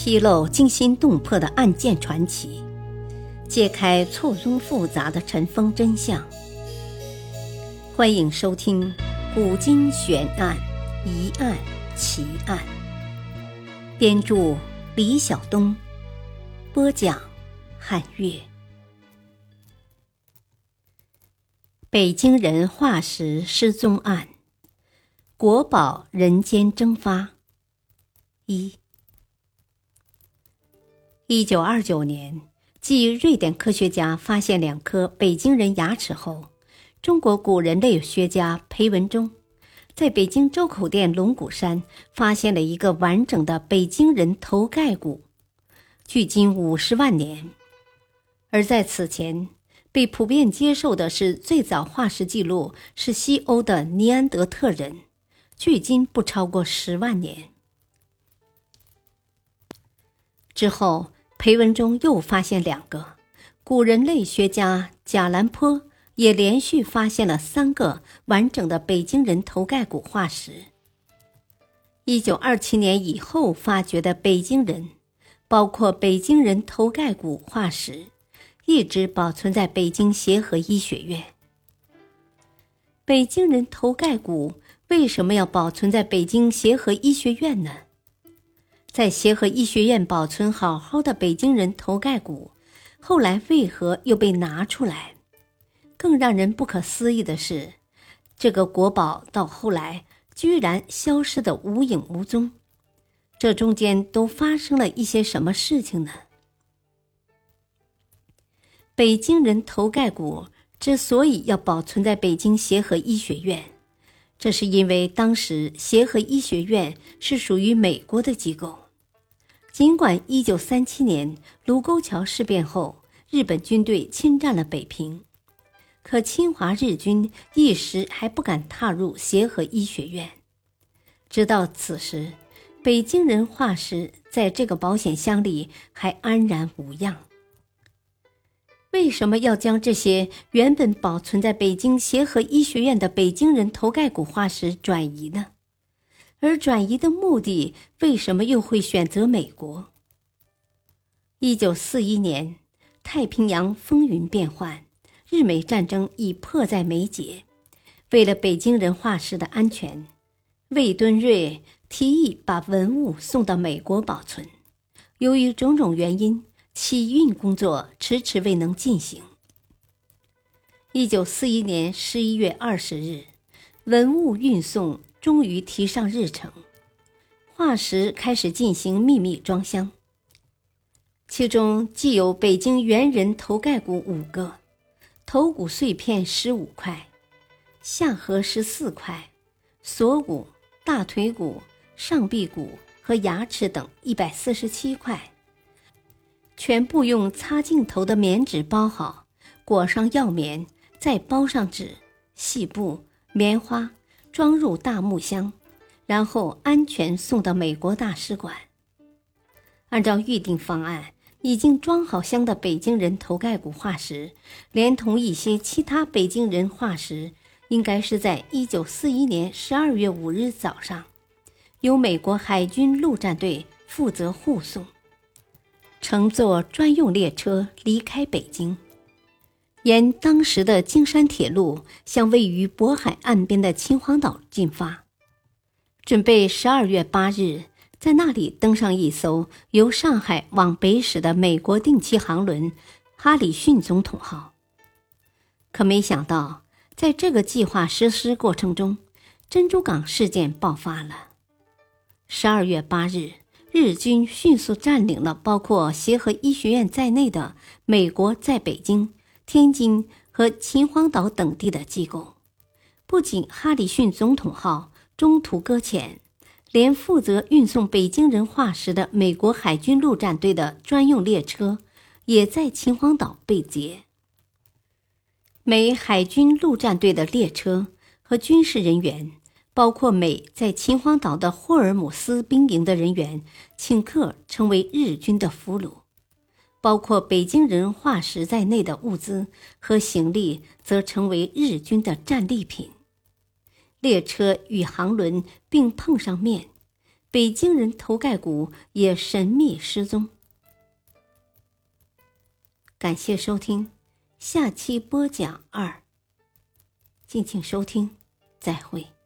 披露惊心动魄的案件传奇，揭开错综复杂的尘封真相。欢迎收听《古今悬案、疑案、奇案》。编著：李晓东，播讲：汉月。北京人化石失踪案，国宝人间蒸发。一。一九二九年，继瑞典科学家发现两颗北京人牙齿后，中国古人类学家裴文中在北京周口店龙骨山发现了一个完整的北京人头盖骨，距今五十万年。而在此前，被普遍接受的是最早化石记录是西欧的尼安德特人，距今不超过十万年。之后。裴文中又发现两个，古人类学家贾兰坡也连续发现了三个完整的北京人头盖骨化石。一九二七年以后发掘的北京人，包括北京人头盖骨化石，一直保存在北京协和医学院。北京人头盖骨为什么要保存在北京协和医学院呢？在协和医学院保存好好的北京人头盖骨，后来为何又被拿出来？更让人不可思议的是，这个国宝到后来居然消失的无影无踪，这中间都发生了一些什么事情呢？北京人头盖骨之所以要保存在北京协和医学院，这是因为当时协和医学院是属于美国的机构。尽管1937年卢沟桥事变后，日本军队侵占了北平，可侵华日军一时还不敢踏入协和医学院。直到此时，北京人化石在这个保险箱里还安然无恙。为什么要将这些原本保存在北京协和医学院的北京人头盖骨化石转移呢？而转移的目的为什么又会选择美国？一九四一年，太平洋风云变幻，日美战争已迫在眉睫。为了北京人化石的安全，魏敦瑞提议把文物送到美国保存。由于种种原因，起运工作迟迟未能进行。一九四一年十一月二十日，文物运送。终于提上日程，化石开始进行秘密装箱。其中既有北京猿人头盖骨五个，头骨碎片十五块，下颌十四块，锁骨、大腿骨、上臂骨和牙齿等一百四十七块，全部用擦镜头的棉纸包好，裹上药棉，再包上纸、细布、棉花。装入大木箱，然后安全送到美国大使馆。按照预定方案，已经装好箱的北京人头盖骨化石，连同一些其他北京人化石，应该是在一九四一年十二月五日早上，由美国海军陆战队负责护送，乘坐专用列车离开北京。沿当时的京山铁路向位于渤海岸边的秦皇岛进发，准备十二月八日在那里登上一艘由上海往北驶的美国定期航轮“哈里逊总统号”。可没想到，在这个计划实施过程中，珍珠港事件爆发了。十二月八日，日军迅速占领了包括协和医学院在内的美国在北京。天津和秦皇岛等地的机构，不仅哈里逊总统号中途搁浅，连负责运送北京人化石的美国海军陆战队的专用列车，也在秦皇岛被劫。美海军陆战队的列车和军事人员，包括美在秦皇岛的霍尔姆斯兵营的人员，顷刻成为日军的俘虏。包括北京人化石在内的物资和行李则成为日军的战利品。列车与航轮并碰上面北京人头盖骨也神秘失踪。感谢收听下期播讲二敬请收听再会。